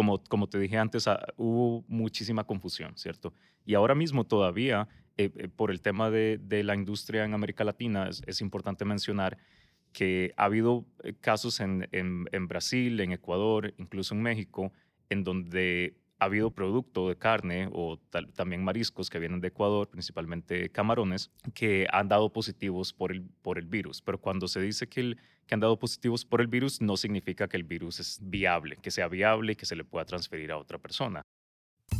como, como te dije antes, ah, hubo muchísima confusión, ¿cierto? Y ahora mismo todavía, eh, eh, por el tema de, de, la industria en América Latina, es, es importante mencionar que ha habido eh, casos en, en, en, Brasil, en Ecuador, incluso en México, en donde ha habido producto de carne o también mariscos que vienen de Ecuador, principalmente camarones, que han dado positivos por el, por el virus. Pero cuando se dice que, que han dado positivos por el virus, no significa que el virus es viable, que sea viable y que se le pueda transferir a otra persona.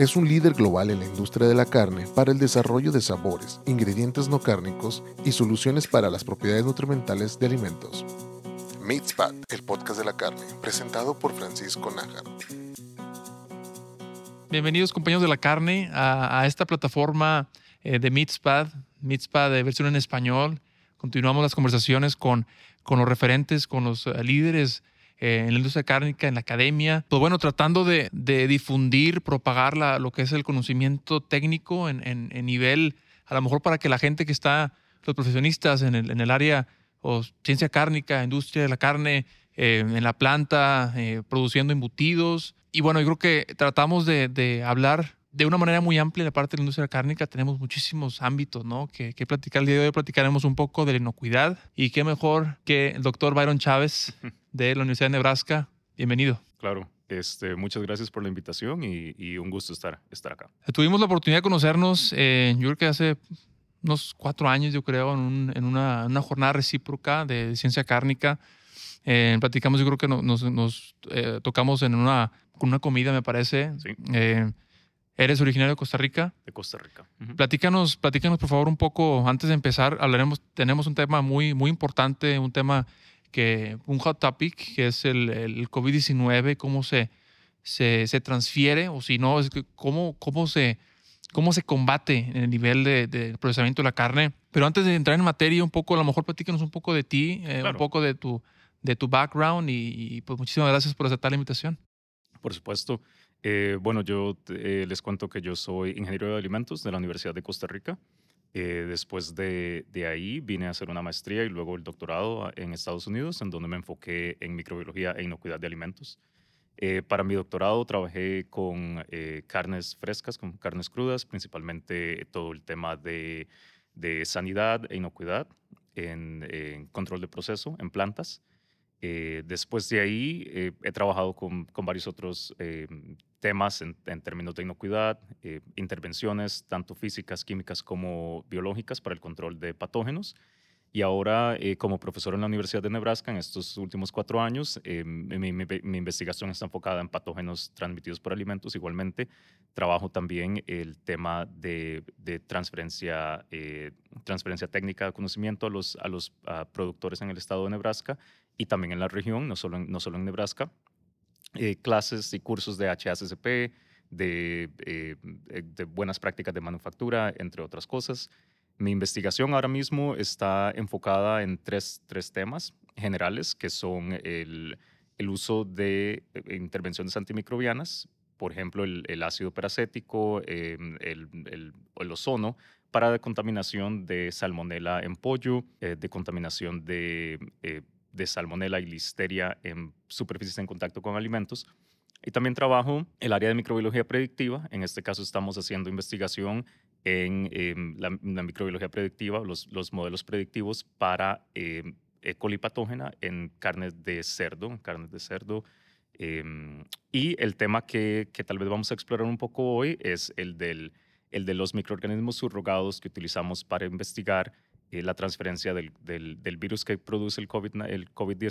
es un líder global en la industria de la carne para el desarrollo de sabores, ingredientes no cárnicos y soluciones para las propiedades nutrimentales de alimentos. Meatspad, el podcast de la carne, presentado por Francisco Nájar. Bienvenidos compañeros de la carne a, esta plataforma eh, de Meatspad, Meatspad de versión en español. Continuamos las conversaciones con, con los referentes, con los uh, líderes eh, en la industria cárnica, en la academia. Pues bueno, tratando de, difundir, propagar la, lo que es el conocimiento técnico en, nivel, a lo mejor para que la gente que está, los profesionistas en el, en el área o ciencia cárnica, industria de la carne, eh, en la planta, eh, produciendo embutidos. Y bueno, yo creo que tratamos de, de hablar de una manera muy amplia de parte de la industria cárnica. Tenemos muchísimos ámbitos ¿no? que, que platicar. El día de hoy platicaremos un poco de la inocuidad. Y qué mejor que el doctor Byron Chávez de la Universidad de Nebraska. Bienvenido. Claro. Este, muchas gracias por la invitación y, y, un gusto estar, estar acá. Tuvimos la oportunidad de conocernos, eh, yo creo que hace unos cuatro años, yo creo, en, un, en una, una, jornada recíproca de ciencia cárnica. Eh, platicamos, yo creo que nos, nos eh, tocamos en una, una comida, me parece. Sí. ¿Eres originario de Costa Rica? De Costa Rica. Uh -huh. Platícanos, platícanos, por favor, un poco, antes de empezar, hablaremos, tenemos un tema muy, muy importante, un tema que, un hot topic, que es el, el COVID-19, cómo se, se, se, transfiere, o si no, es que cómo, cómo, se, cómo se combate en el nivel de, de, procesamiento de la carne. Pero antes de entrar en materia, un poco, a lo mejor platícanos un poco de ti, eh, claro. un poco de tu, de tu background y, y, pues muchísimas gracias por aceptar la invitación. Por supuesto. Eh, bueno, yo eh, les cuento que yo soy ingeniero de alimentos de la Universidad de Costa Rica. Eh, después de, de, ahí vine a hacer una maestría y luego el doctorado en Estados Unidos, en donde me enfoqué en microbiología e inocuidad de alimentos. Eh, para mi doctorado trabajé con carnes frescas, con carnes crudas, principalmente todo el tema de, de sanidad e inocuidad en, control de proceso en plantas. Eh, después de ahí eh, he trabajado con, con varios otros eh, temas en, en, términos de inocuidad, eh, intervenciones tanto físicas, químicas como biológicas para el control de patógenos. Y ahora, eh, como profesor en la Universidad de Nebraska, en estos últimos cuatro años, eh, mi, mi, mi, investigación está enfocada en patógenos transmitidos por alimentos. Igualmente, trabajo también el tema de, de transferencia, transferencia técnica de conocimiento a los, a los a productores en el estado de Nebraska y también en la región, no solo en, no solo en Nebraska, eh, clases y cursos de HACCP, de, eh, de, buenas prácticas de manufactura, entre otras cosas. Mi investigación ahora mismo está enfocada en tres, tres temas generales, que son el, el uso de eh, intervenciones antimicrobianas, por ejemplo, el, el ácido peracético, eh, el, el, el, ozono, para decontaminación de salmonela en pollo, eh, decontaminación de eh, de salmonela y listeria en superficies en contacto con alimentos. Y también trabajo el área de microbiología predictiva. En este caso estamos haciendo investigación en eh, la, microbiología predictiva, los, los, modelos predictivos para eh, E. coli patógena en carnes de cerdo, carnes de cerdo. Eh, y el tema que, que, tal vez vamos a explorar un poco hoy es el, del, el de los microorganismos subrogados que utilizamos para investigar eh, la transferencia del, del, del, virus que produce el COVID-19 el COVID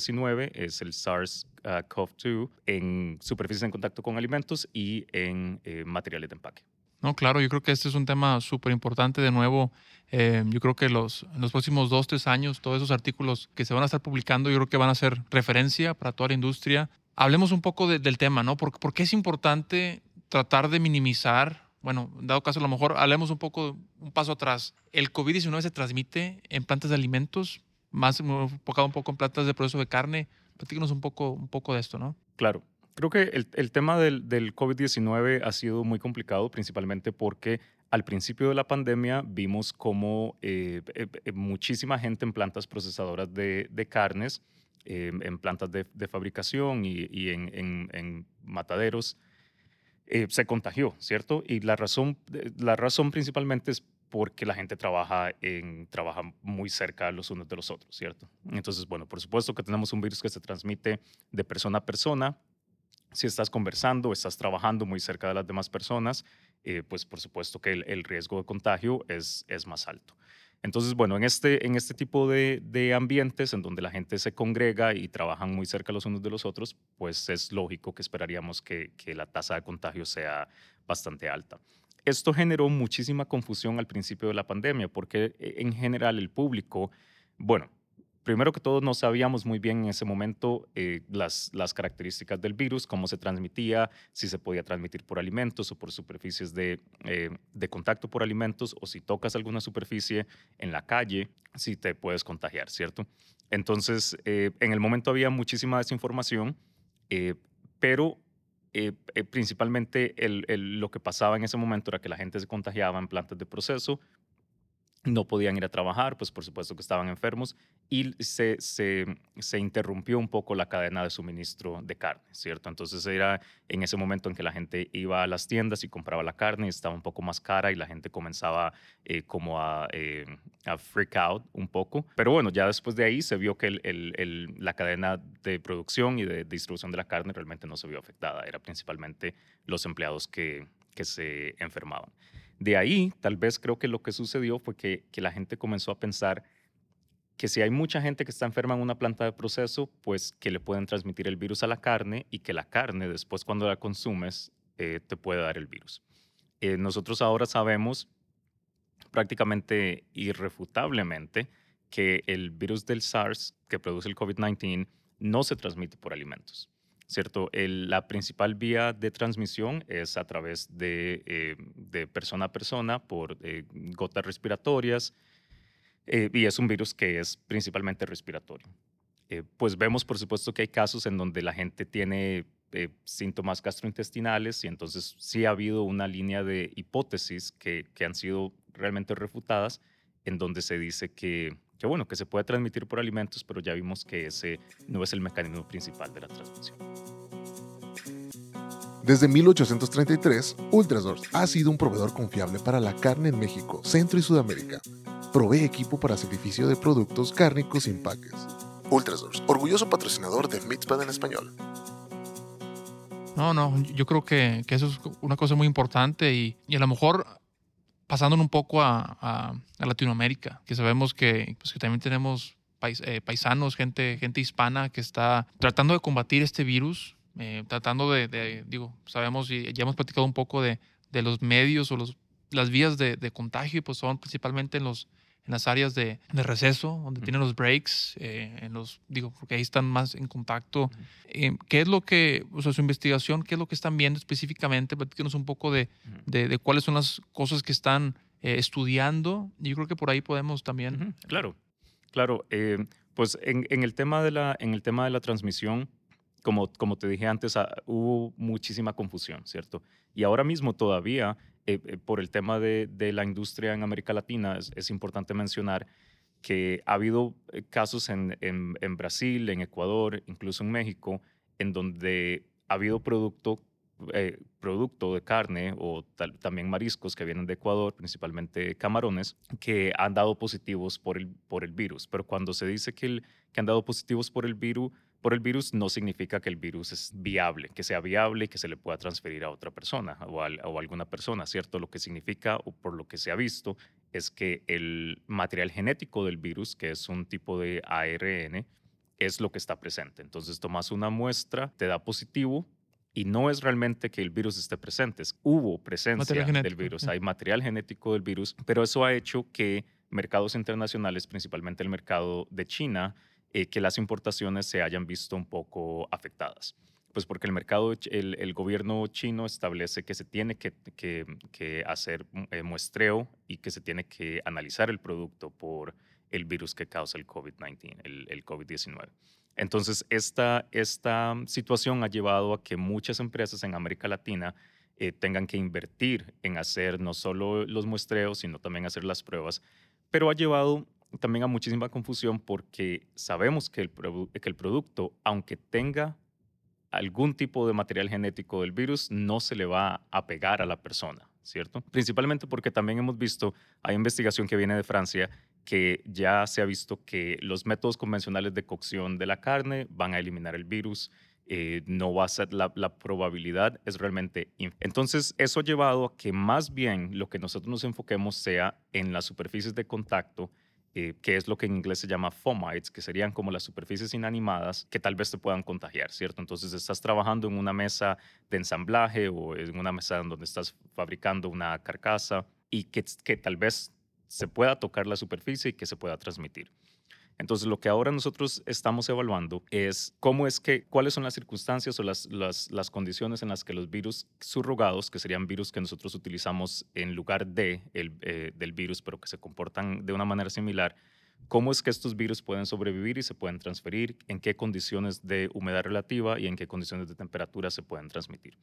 es el SARS-CoV-2 uh, en superficies en contacto con alimentos y en eh, materiales de empaque. No, claro, yo creo que este es un tema súper importante. De nuevo, eh, yo creo que los, en los próximos dos, tres años, todos esos artículos que se van a estar publicando, yo creo que van a ser referencia para toda la industria. Hablemos un poco de, del tema, ¿no? ¿Por, ¿Por qué es importante tratar de minimizar bueno, dado caso, a lo mejor hablemos un poco, un paso atrás. ¿El COVID-19 se transmite en plantas de alimentos? Más enfocado un poco en plantas de proceso de carne. Platícanos un poco, un poco de esto, ¿no? Claro. Creo que el, el tema del, del COVID-19 ha sido muy complicado, principalmente porque al principio de la pandemia vimos como eh, eh, eh, muchísima gente en plantas procesadoras de, de carnes, en plantas de, de fabricación y, y en, en, mataderos, se contagió, ¿cierto? Y la razón, la razón principalmente es porque la gente trabaja, en, trabaja muy cerca los unos de los otros, ¿cierto? Entonces, bueno, por supuesto que tenemos un virus que se transmite de persona a persona. Si estás conversando, estás trabajando muy cerca de las demás personas, eh, pues por supuesto que el, el, riesgo de contagio es, es más alto. Entonces, bueno, en este, en este tipo de, de, ambientes en donde la gente se congrega y trabajan muy cerca los unos de los otros, pues es lógico que esperaríamos que, que la tasa de contagio sea bastante alta. Esto generó muchísima confusión al principio de la pandemia porque eh, en general el público, bueno, primero que todo, no sabíamos muy bien en ese momento eh, las, características del virus, cómo se transmitía, si se podía transmitir por alimentos o por superficies de, eh, de contacto por alimentos, o si tocas alguna superficie en la calle, si te puedes contagiar, ¿cierto? Entonces, eh, en el momento había muchísima desinformación, pero eh, principalmente lo que pasaba en ese momento era que la gente se contagiaba en plantas de proceso, no podían ir a trabajar, pues por supuesto que estaban enfermos y se, se, se, interrumpió un poco la cadena de suministro de carne, ¿cierto? Entonces era en ese momento en que la gente iba a las tiendas y compraba la carne y estaba un poco más cara y la gente comenzaba eh, como a, eh, a, freak out un poco. Pero bueno, ya después de ahí se vio que la cadena de producción y de distribución de la carne realmente no se vio afectada, era principalmente los empleados que, que se enfermaban. De ahí, tal vez creo que lo que sucedió fue que, la gente comenzó a pensar que si hay mucha gente que está enferma en una planta de proceso, pues que le pueden transmitir el virus a la carne y que la carne después cuando la consumes eh, te puede dar el virus. Eh, nosotros ahora sabemos prácticamente irrefutablemente que el virus del SARS que produce el COVID-19 no se transmite por alimentos. ¿Cierto? La principal vía de transmisión es a través de, eh, de persona a persona por eh, gotas respiratorias eh, y es un virus que es principalmente respiratorio. Pues vemos, por supuesto, que hay casos en donde la gente tiene síntomas gastrointestinales y entonces sí ha habido una línea de hipótesis que, que han sido realmente refutadas en donde se dice que que bueno, que se puede transmitir por alimentos, pero ya vimos que ese no es el mecanismo principal de la transmisión. Desde 1833, Ultrasource ha sido un proveedor confiable para la carne en México, Centro y Sudamérica. Provee equipo para sacrificio de productos cárnicos sin paques. Ultrasource, orgulloso patrocinador de Mitzpah en español. No, no, yo creo que, que, eso es una cosa muy importante y, y a lo mejor pasándonos un poco a, a, Latinoamérica, que sabemos que, pues, que también tenemos eh, paisanos, gente, gente hispana que está tratando de combatir este virus, eh, tratando de, digo, sabemos y ya hemos platicado un poco de, de los medios o los, las vías de, de contagio, pues son principalmente en los, en las áreas de, de receso, donde uh -huh. tienen los breaks, eh, en los, digo, porque ahí están más en contacto. Uh -huh. eh, ¿Qué es lo que, o sea, su investigación, qué es lo que están viendo específicamente? Platíquenos un poco de, uh -huh. de, de, cuáles son las cosas que están eh, estudiando. Yo creo que por ahí podemos también. Claro, claro. Eh, pues en, en, el tema de la, en el tema de la transmisión, como, como te dije antes, ah, hubo muchísima confusión, ¿cierto? Y ahora mismo todavía eh, eh, por el tema de, de, la industria en América Latina, es, es, importante mencionar que ha habido eh, casos en, en, en, Brasil, en Ecuador, incluso en México, en donde ha habido producto, eh, producto de carne o tal, también mariscos que vienen de Ecuador, principalmente camarones, que han dado positivos por el, por el virus. Pero cuando se dice que, el, que han dado positivos por el virus, por el virus no significa que el virus es viable, que sea viable y que se le pueda transferir a otra persona o a, o a alguna persona, ¿cierto? Lo que significa, o por lo que se ha visto, es que el material genético del virus, que es un tipo de ARN, es lo que está presente. Entonces tomas una muestra, te da positivo y no es realmente que el virus esté presente, es, hubo presencia del virus, hay material genético del virus, pero eso ha hecho que mercados internacionales, principalmente el mercado de China, eh, que las importaciones se hayan visto un poco afectadas. Pues porque el mercado, el, el gobierno chino establece que se tiene que, que, que hacer eh, muestreo y que se tiene que analizar el producto por el virus que causa el COVID-19, el, el COVID-19. Entonces, esta, esta situación ha llevado a que muchas empresas en América Latina eh, tengan que invertir en hacer no solo los muestreos, sino también hacer las pruebas, pero ha llevado también a muchísima confusión porque sabemos que el, que el producto, aunque tenga algún tipo de material genético del virus, no se le va a pegar a la persona, ¿cierto? Principalmente porque también hemos visto, hay investigación que viene de Francia, que ya se ha visto que los métodos convencionales de cocción de la carne van a eliminar el virus. Eh, no va a ser la, la, probabilidad es realmente entonces eso ha llevado a que más bien lo que nosotros nos enfoquemos sea en las superficies de contacto eh, que es lo que en inglés se llama fomites, que serían como las superficies inanimadas que tal vez te puedan contagiar, ¿cierto? Entonces estás trabajando en una mesa de ensamblaje o en una mesa donde estás fabricando una carcasa y que, que tal vez se pueda tocar la superficie y que se pueda transmitir. Entonces, lo que ahora nosotros estamos evaluando es cómo es que, cuáles son las circunstancias o las, las, condiciones en las que los virus subrogados, que serían virus que nosotros utilizamos en lugar de el, eh, del virus, pero que se comportan de una manera similar, cómo es que estos virus pueden sobrevivir y se pueden transferir, en qué condiciones de humedad relativa y en qué condiciones de temperatura se pueden transmitir.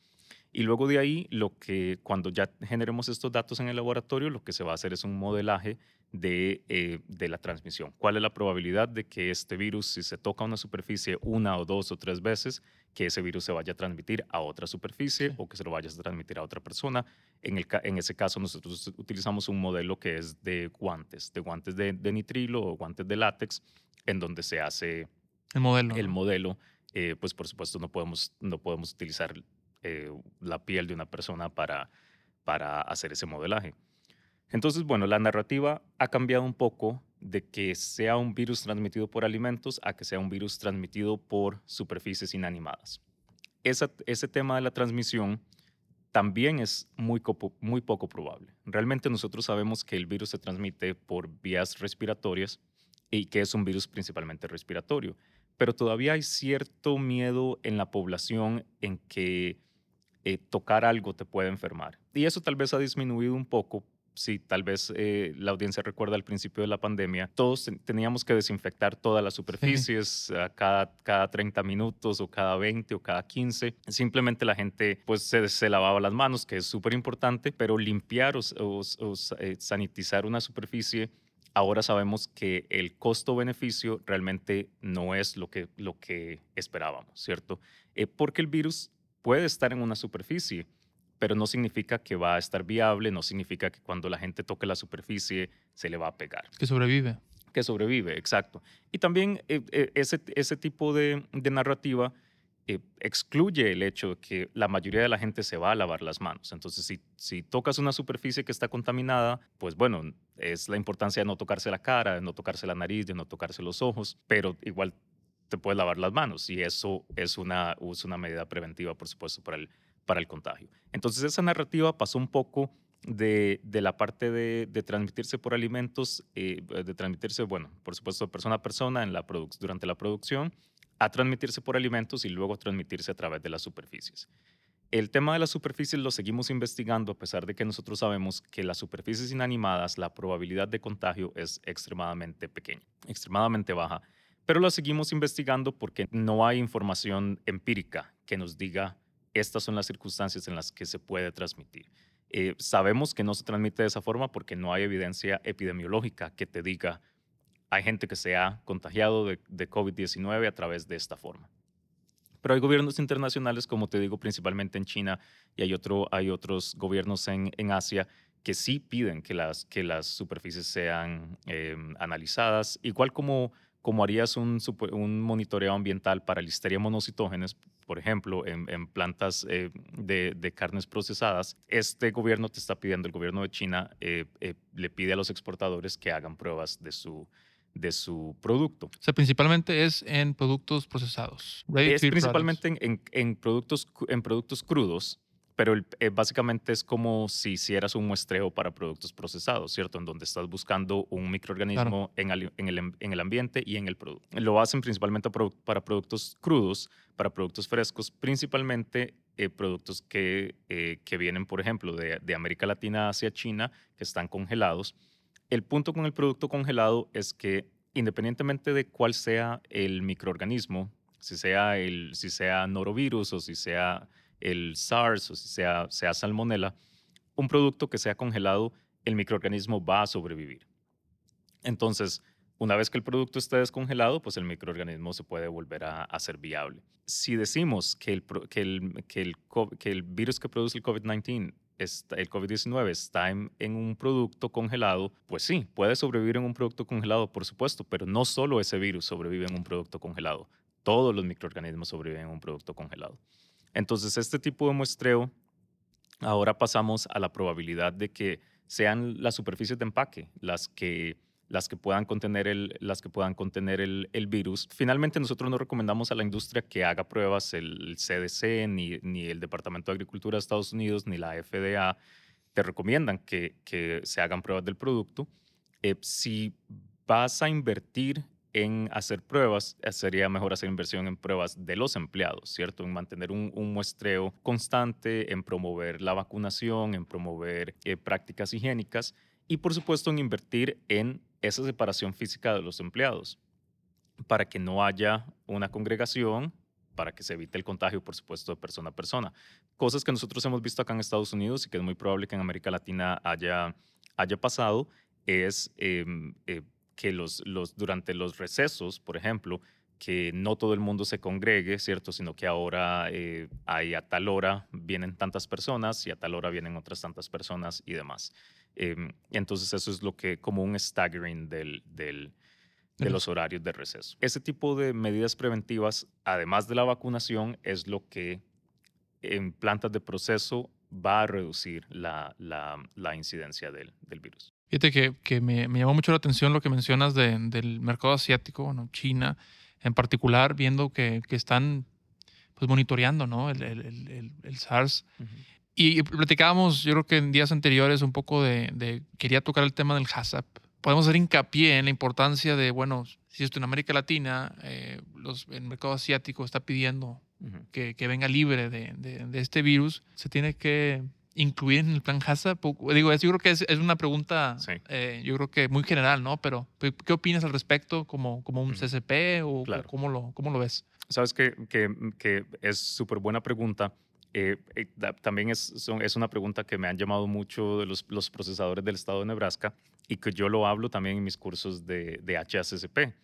Y luego de ahí, lo que cuando ya generemos estos datos en el laboratorio, lo que se va a hacer es un modelaje de, eh, de, la transmisión. ¿Cuál es la probabilidad de que este virus, si se toca una superficie una o dos o tres veces, que ese virus se vaya a transmitir a otra superficie o que se lo vaya a transmitir a otra persona? En, el, en ese caso, nosotros utilizamos un modelo que es de guantes, de guantes de, de nitrilo o guantes de látex, en donde se hace el modelo. El modelo. Eh, pues por supuesto no podemos, no podemos utilizar eh, la piel de una persona para, para hacer ese modelaje. Entonces, bueno, la narrativa ha cambiado un poco de que sea un virus transmitido por alimentos a que sea un virus transmitido por superficies inanimadas. ese tema de la transmisión también es muy, muy poco probable. Realmente nosotros sabemos que el virus se transmite por vías respiratorias y que es un virus principalmente respiratorio, pero todavía hay cierto miedo en la población en que eh, tocar algo te puede enfermar. Y eso tal vez ha disminuido un poco si tal vez eh, la audiencia recuerda al principio de la pandemia, todos teníamos que desinfectar todas las superficies cada, cada 30 minutos o cada 20 o cada 15. Simplemente la gente pues se, se lavaba las manos, que es súper importante, pero limpiar o, eh, sanitizar una superficie ahora sabemos que el costo-beneficio realmente no es lo que, lo que esperábamos, ¿cierto? Eh, porque el virus puede estar en una superficie pero no significa que va a estar viable, no significa que cuando la gente toque la superficie se le va a pegar. Que sobrevive. Que sobrevive, exacto. Y también eh, eh, ese, ese tipo de, de narrativa eh, excluye el hecho de que la mayoría de la gente se va a lavar las manos. Entonces, si, si tocas una superficie que está contaminada, pues bueno, es la importancia de no tocarse la cara, de no tocarse la nariz, de no tocarse los ojos, pero igual te puedes lavar las manos y eso es una, es una medida preventiva, por supuesto, para el, para el contagio. Entonces esa narrativa pasó un poco de, de la parte de, de, transmitirse por alimentos, eh, de transmitirse, bueno, por supuesto, persona a persona en la durante la producción, a transmitirse por alimentos y luego transmitirse a través de las superficies. El tema de las superficies lo seguimos investigando a pesar de que nosotros sabemos que las superficies inanimadas, la probabilidad de contagio es extremadamente pequeña, extremadamente baja, pero lo seguimos investigando porque no hay información empírica que nos diga estas son las circunstancias en las que se puede transmitir. Eh, sabemos que no se transmite de esa forma porque no hay evidencia epidemiológica que te diga hay gente que se ha contagiado de, de COVID-19 a través de esta forma. Pero hay gobiernos internacionales, como te digo, principalmente en China y hay, otro, hay otros gobiernos en, en Asia que sí piden que las, que las superficies sean em, analizadas, igual como, como harías un, un monitoreo ambiental para listeria monocitógenes, por ejemplo, en, plantas eh, de, carnes procesadas, este gobierno te está pidiendo, el gobierno de China eh, eh, le pide a los exportadores que hagan pruebas de su, de su producto. O sea, principalmente es en productos procesados. es principalmente en, en, productos, en productos crudos, pero eh, básicamente es como si hicieras un muestreo para productos procesados, ¿cierto? En donde estás buscando un microorganismo en, el, en, el, ambiente y en el producto. Lo hacen principalmente para productos crudos, para productos frescos, principalmente eh, productos que, eh, que vienen, por ejemplo, de, de América Latina hacia China, que están congelados. El punto con el producto congelado es que independientemente de cuál sea el microorganismo, si sea, el, si sea norovirus o si sea el SARS o si sea, sea salmonella, un producto que sea congelado, el microorganismo va a sobrevivir. Entonces, una vez que el producto esté descongelado, pues el microorganismo se puede volver a, ser viable. Si decimos que el virus que produce el COVID-19 el COVID-19 está en, en, un producto congelado, pues sí, puede sobrevivir en un producto congelado, por supuesto, pero no solo ese virus sobrevive en un producto congelado, todos los microorganismos sobreviven en un producto congelado. Entonces, este tipo de muestreo, ahora pasamos a la probabilidad de que sean las superficies de empaque las que, las que puedan contener, el, las que puedan contener el, virus. Finalmente, nosotros no recomendamos a la industria que haga pruebas, el CDC, ni, ni el Departamento de Agricultura de Estados Unidos, ni la FDA te recomiendan que, que se hagan pruebas del producto. Eh, si vas a invertir en hacer pruebas, eh, sería mejor hacer inversión en pruebas de los empleados, ¿cierto? En mantener un, muestreo constante, en promover la vacunación, en promover eh, prácticas higiénicas y, por supuesto, en invertir en esa separación física de los empleados para que no haya una congregación, para que se evite el contagio, por supuesto, de persona a persona. Cosas que nosotros hemos visto acá en Estados Unidos y que es muy probable que en América Latina haya, haya pasado, es em, eh, que los, los, durante los recesos, por ejemplo, que no todo el mundo se congregue, ¿cierto? Sino que ahora eh, hay a tal hora vienen tantas personas y a tal hora vienen otras tantas personas y demás. Em, entonces eso es lo que, como un staggering del, del, de los horarios de receso. Ese tipo de medidas preventivas, además de la vacunación, es lo que en plantas de proceso va a reducir la, la, la incidencia del, del virus. Fíjate que, que me, me, llamó mucho la atención lo que mencionas de, del mercado asiático, bueno, China en particular, viendo que, que están pues monitoreando ¿no? el, el, el, SARS. Y platicábamos, yo creo que en días anteriores, un poco de, de, quería tocar el tema del HACCP. Podemos hacer hincapié en la importancia de, bueno, si esto en América Latina, eh, los, el mercado asiático está pidiendo que, que, venga libre de, de, de, este virus, se tiene que incluir en el plan HACCP? Digo, yo creo que es, es una pregunta, eh, yo creo que muy general, ¿no? Pero, ¿qué opinas al respecto como, como un CCP o cómo, lo, cómo lo ves? Sabes que, que, que es súper buena pregunta. Eh, eh, también es, es una pregunta que me han llamado mucho los, los, procesadores del estado de Nebraska y que yo lo hablo también en mis cursos de, de HACCP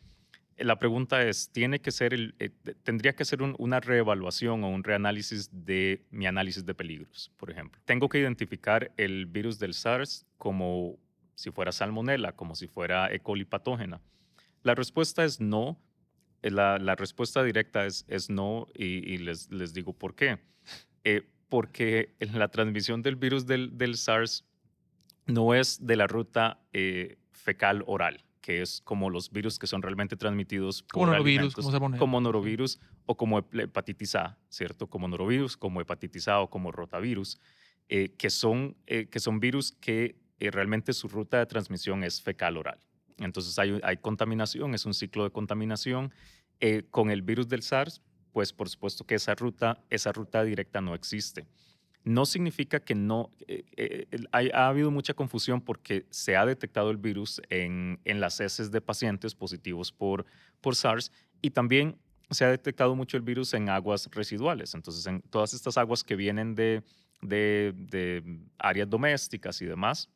la pregunta es, ¿tiene que ser el, eh, ¿tendría que ser una reevaluación o un reanálisis de mi análisis de peligros, por ejemplo? ¿Tengo que identificar el virus del SARS como si fuera salmonella, como si fuera E. coli patógena? La respuesta es no. Eh, la, respuesta directa es, no y, les, digo por qué. Eh, porque la transmisión del virus del, del, SARS no es de la ruta fecal oral que es como los virus que son realmente transmitidos como norovirus, como norovirus o como hepatitis A, ¿cierto? Como norovirus, como hepatitis A o como rotavirus, eh, que, son, eh, que son virus que eh, realmente su ruta de transmisión es fecal-oral. Entonces hay, hay, contaminación, es un ciclo de contaminación. con el virus del SARS, pues por supuesto que esa ruta, esa ruta directa no existe no significa que no, eh, eh, ha habido mucha confusión porque se ha detectado el virus en, en las heces de pacientes positivos por, por SARS y también se ha detectado mucho el virus en aguas residuales. Entonces, en todas estas aguas que vienen de, de, áreas domésticas y demás,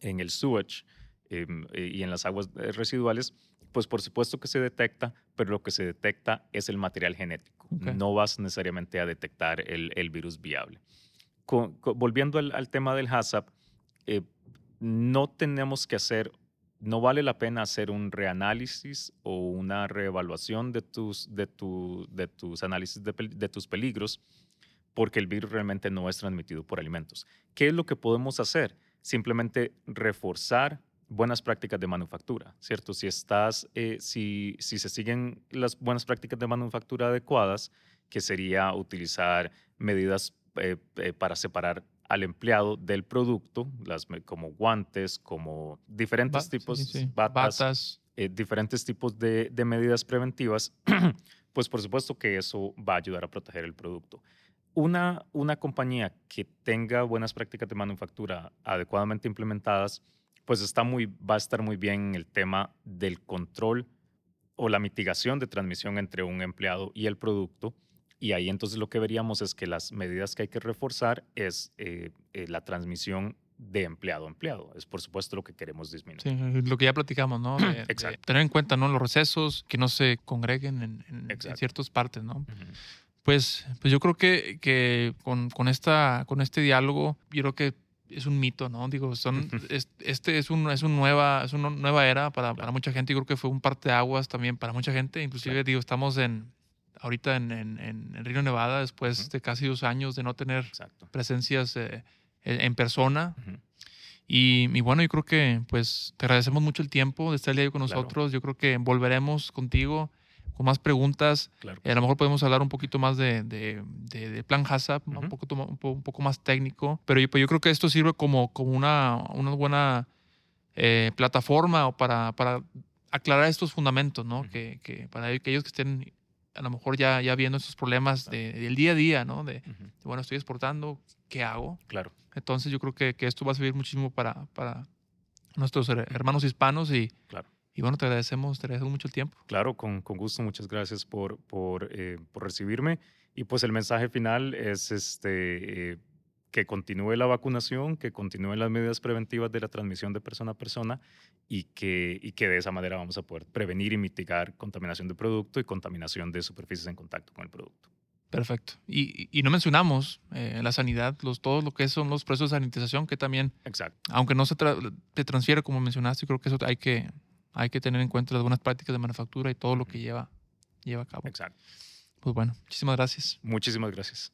en el sewage em, eh, y en las aguas residuales, pues por supuesto que se detecta, pero lo que se detecta es el material genético. No vas necesariamente a detectar el, virus viable volviendo al, tema del HACCP, eh, no tenemos que hacer, no vale la pena hacer un reanálisis o una reevaluación de tus análisis de, de tus peligros porque el virus realmente no es transmitido por alimentos. ¿Qué es lo que podemos hacer? Simplemente reforzar buenas prácticas de manufactura, ¿cierto? Si estás, eh, si, si se siguen las buenas prácticas de manufactura adecuadas, que sería utilizar medidas eh, eh, para separar al empleado del producto, las, como guantes, como diferentes Ba- tipos, sí, sí, batas, batas. eh, diferentes tipos de, de medidas preventivas, pues por supuesto que eso va a ayudar a proteger el producto. Una, una compañía que tenga buenas prácticas de manufactura adecuadamente implementadas, pues está muy, va a estar muy bien en el tema del control o la mitigación de transmisión entre un empleado y el producto. Y ahí entonces lo que veríamos es que las medidas que hay que reforzar es eh, eh, la transmisión de empleado a empleado. Es por supuesto lo que queremos disminuir. Sí, lo que ya platicamos, ¿no? De- de Exacto. tener en cuenta, ¿no? Los recesos, que no se congreguen en, en- ciertas partes, ¿no? Pues, pues yo creo que, que con, con, esta, con este diálogo, yo creo que es un mito, ¿no? Digo, son, es- este es, un, es, un nueva, es una nueva era para, para mucha gente. Yo creo que fue un parteaguas también para mucha gente. Inclusive, Claro. digo, estamos en ahorita en, en, en, Río Nevada, después Ujú. de casi dos años de no tener Exacto. presencias eh, en persona. Ujú. Y, y bueno, yo creo que pues te agradecemos mucho el tiempo de estar el día de hoy con Claro. nosotros. Yo creo que volveremos contigo con más preguntas. Claro. Eh, a lo mejor podemos hablar un poquito más de, de, de- de plan HACCP, ¿no? un, Ujú. poco, un, po- un poco más técnico. Pero yo, pues yo creo que esto sirve como, como una, una buena eh, plataforma para, para aclarar estos fundamentos, ¿no? Que, que para aquellos que estén a lo mejor ya, ya viendo estos problemas de- del día a día, ¿no? De, bueno, estoy exportando, ¿qué hago? Claro. Entonces yo creo que, que esto va a servir muchísimo para, para nuestros her- hermanos hispanos y, Claro. Y bueno, te agradecemos, te agradecemos mucho el tiempo. Claro, con, con gusto. Muchas gracias por, por, eh, por recibirme. Y pues el mensaje final es este, eh, que continúe la vacunación, que continúen las medidas preventivas de la transmisión de persona a persona y que, y que de esa manera vamos a poder prevenir y mitigar contaminación de producto y contaminación de superficies en contacto con el producto. Perfecto. Y, y no mencionamos eh, la sanidad, los, todo lo que son los procesos de sanitización, que también, Exacto. aunque no se tra- te transfiere como mencionaste, creo que eso hay que, hay que tener en cuenta las buenas prácticas de manufactura y todo lo que lleva, lleva a cabo. Exacto. Pues bueno, muchísimas gracias. Muchísimas gracias.